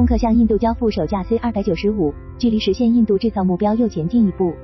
空客向印度交付首架 C 二百九十五，距离实现印度制造目标又前进一步。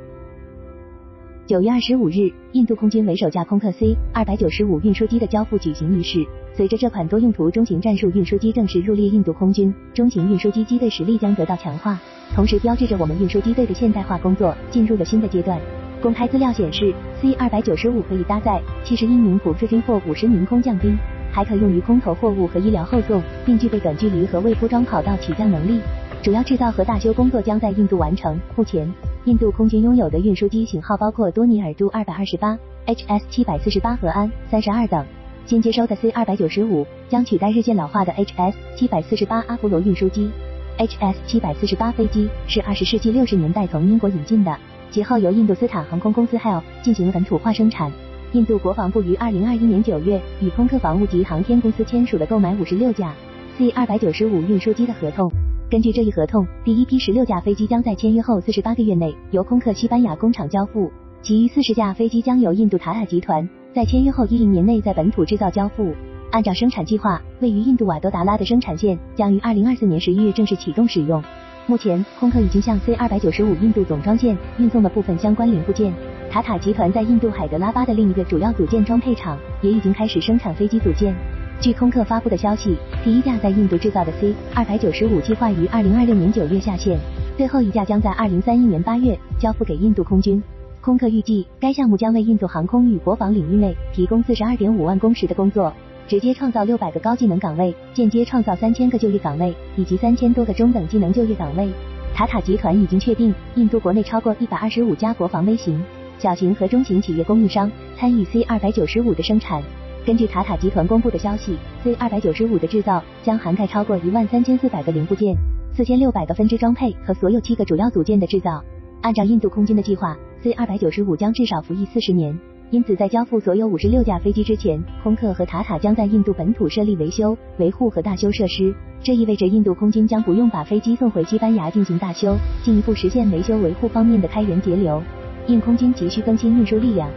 九月二十五日，印度空军为首架空客 C 二百九十五运输机的交付举行仪式。随着这款多用途中型战术运输机正式入列印度空军，中型运输机机队实力将得到强化，同时标志着我们运输机队的现代化工作进入了新的阶段。公开资料显示，C 二百九十五可以搭载七十一名普斯军或五十名空降兵，还可用于空投货物和医疗后送，并具备短距离和未铺装跑道起降能力。主要制造和大修工作将在印度完成。目前。印度空军拥有的运输机型号包括多尼尔杜二百二十八、HS 七百四十八和安三十二等。新接收的 C 二百九十五将取代日渐老化的 HS 七百四十八阿波罗运输机。HS 七百四十八飞机是二十世纪六十年代从英国引进的，其后由印度斯坦航空公司 HAL 进行本土化生产。印度国防部于二零二一年九月与空客防务及航天公司签署了购买五十六架 C 二百九十五运输机的合同。根据这一合同，第一批十六架飞机将在签约后四十八个月内由空客西班牙工厂交付，其余四十架飞机将由印度塔塔集团在签约后一零年内在本土制造交付。按照生产计划，位于印度瓦多达拉的生产线将于二零二四年十一月正式启动使用。目前，空客已经向 C 二百九十五印度总装线运送了部分相关零部件。塔塔集团在印度海德拉巴的另一个主要组件装配厂也已经开始生产飞机组件。据空客发布的消息，第一架在印度制造的 C 二百九十五计划于二零二六年九月下线，最后一架将在二零三一年八月交付给印度空军。空客预计，该项目将为印度航空与国防领域内提供四十二点五万工时的工作，直接创造六百个高技能岗位，间接创造三千个就业岗位以及三千多个中等技能就业岗位。塔塔集团已经确定，印度国内超过一百二十五家国防微型、小型和中型企业供应商参与 C 二百九十五的生产。根据塔塔集团公布的消息，C 二百九十五的制造将涵盖超过一万三千四百个零部件、四千六百个分支装配和所有七个主要组件的制造。按照印度空军的计划，C 二百九十五将至少服役四十年。因此，在交付所有五十六架飞机之前，空客和塔塔将在印度本土设立维修、维护和大修设施。这意味着印度空军将不用把飞机送回西班牙进行大修，进一步实现维修维护方面的开源节流。印空军急需更新运输力量。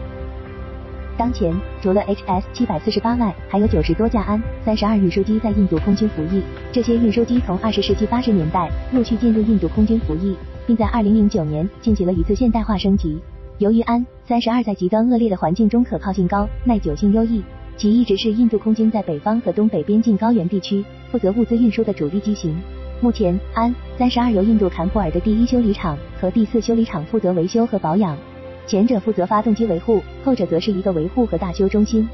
当前，除了 HS 七百四十八外，还有九十多架安三十二运输机在印度空军服役。这些运输机从二十世纪八十年代陆续进入印度空军服役，并在二零零九年进行了一次现代化升级。由于安三十二在极端恶劣的环境中可靠性高、耐久性优异，其一直是印度空军在北方和东北边境高原地区负责物资运输的主力机型。目前，安三十二由印度坎普尔的第一修理厂和第四修理厂负责维修和保养。前者负责发动机维护，后者则是一个维护和大修中心。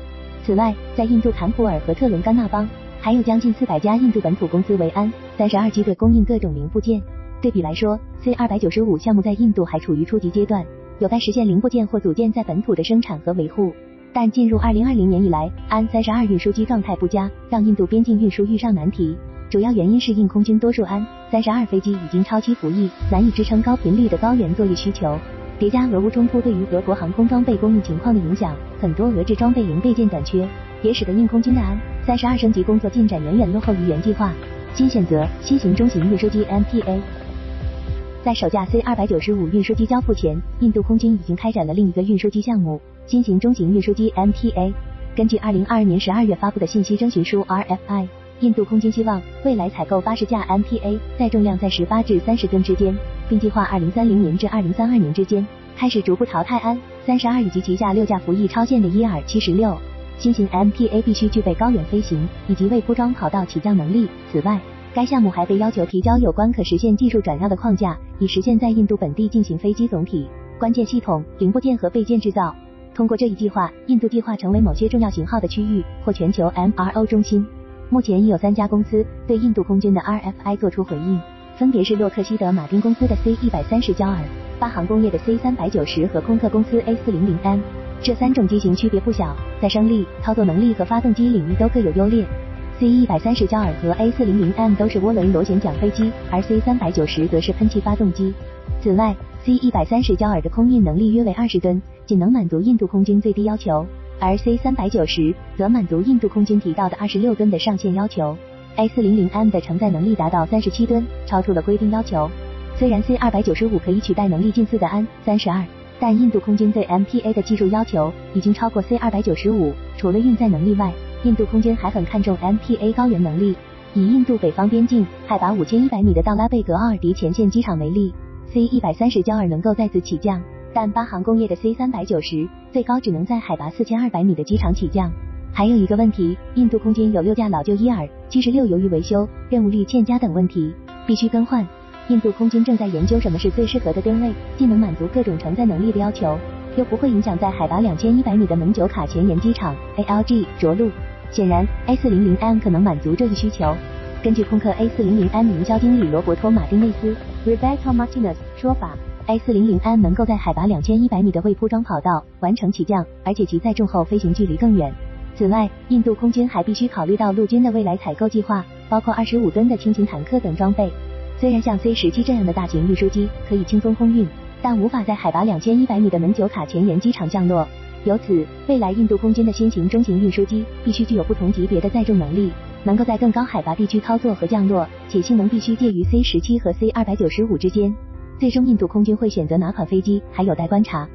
此外，在印度坎普尔和特伦甘纳邦，还有将近四百家印度本土公司为安三十二机队供应各种零部件。对比来说，C 二百九十五项目在印度还处于初级阶段，有待实现零部件或组件在本土的生产和维护。但进入二零二零年以来，安三十二运输机状态不佳，让印度边境运输遇上难题。主要原因是印空军多数安三十二飞机已经超期服役，难以支撑高频率的高原作业需求。叠加俄乌冲突对于俄国航空装备供应情况的影响，很多俄制装备零备件短缺，也使得印空军的安三十二升级工作进展远远落后于原计划。新选择新型中型运输机 MPA，在首架 C 二百九十五运输机交付前，印度空军已经开展了另一个运输机项目——新型中型运输机 MPA。根据二零二二年十二月发布的信息征询书 RFI，印度空军希望未来采购八十架 MPA，载重量在十八至三十吨之间。并计划二零三零年至二零三二年之间开始逐步淘汰安三十二以及旗下六架服役超限的伊尔七十六。新型 MPA 必须具备高远飞行以及未铺装跑道起降能力。此外，该项目还被要求提交有关可实现技术转让的框架，以实现在印度本地进行飞机总体、关键系统、零部件和备件制造。通过这一计划，印度计划成为某些重要型号的区域或全球 MRO 中心。目前已有三家公司对印度空军的 RFI 做出回应。分别是洛克希德马丁公司的 C 一百三十焦耳、巴航工业的 C 三百九十和空客公司 A 四零零 M。这三种机型区别不小，在升力、操作能力和发动机领域都各有优劣。C 一百三十焦耳和 A 四零零 M 都是涡轮螺旋桨飞机，而 C 三百九十则是喷气发动机。此外，C 一百三十焦耳的空运能力约为二十吨，仅能满足印度空军最低要求，而 C 三百九十则满足印度空军提到的二十六吨的上限要求。A 四零零 M 的承载能力达到三十七吨，超出了规定要求。虽然 C 二百九十五可以取代能力近似的安三十二，但印度空军对 MPA 的技术要求已经超过 C 二百九十五。除了运载能力外，印度空军还很看重 MPA 高原能力。以印度北方边境海拔五千一百米的道拉贝格奥尔迪前线机场为例，C 一百三十焦耳能够在此起降，但巴航工业的 C 三百九十最高只能在海拔四千二百米的机场起降。还有一个问题，印度空军有六架老旧伊尔七十六由于维修、任务力欠佳等问题，必须更换。印度空军正在研究什么是最适合的吨位，既能满足各种承载能力的要求，又不会影响在海拔两千一百米的蒙九卡前沿机场 ALG 着陆。显然，A 四零零 M 可能满足这一需求。根据空客 A 四零零 M 营销经理罗伯托马丁内斯 （Rebecca Martinez） 说法，A 四零零 M 能够在海拔两千一百米的未铺装跑道完成起降，而且其载重后飞行距离更远。此外，印度空军还必须考虑到陆军的未来采购计划，包括二十五吨的轻型坦克等装备。虽然像 C 十七这样的大型运输机可以轻松空运，但无法在海拔两千一百米的门九卡前沿机场降落。由此，未来印度空军的新型中型运输机必须具有不同级别的载重能力，能够在更高海拔地区操作和降落，且性能必须介于 C 十七和 C 二百九十五之间。最终，印度空军会选择哪款飞机还有待观察。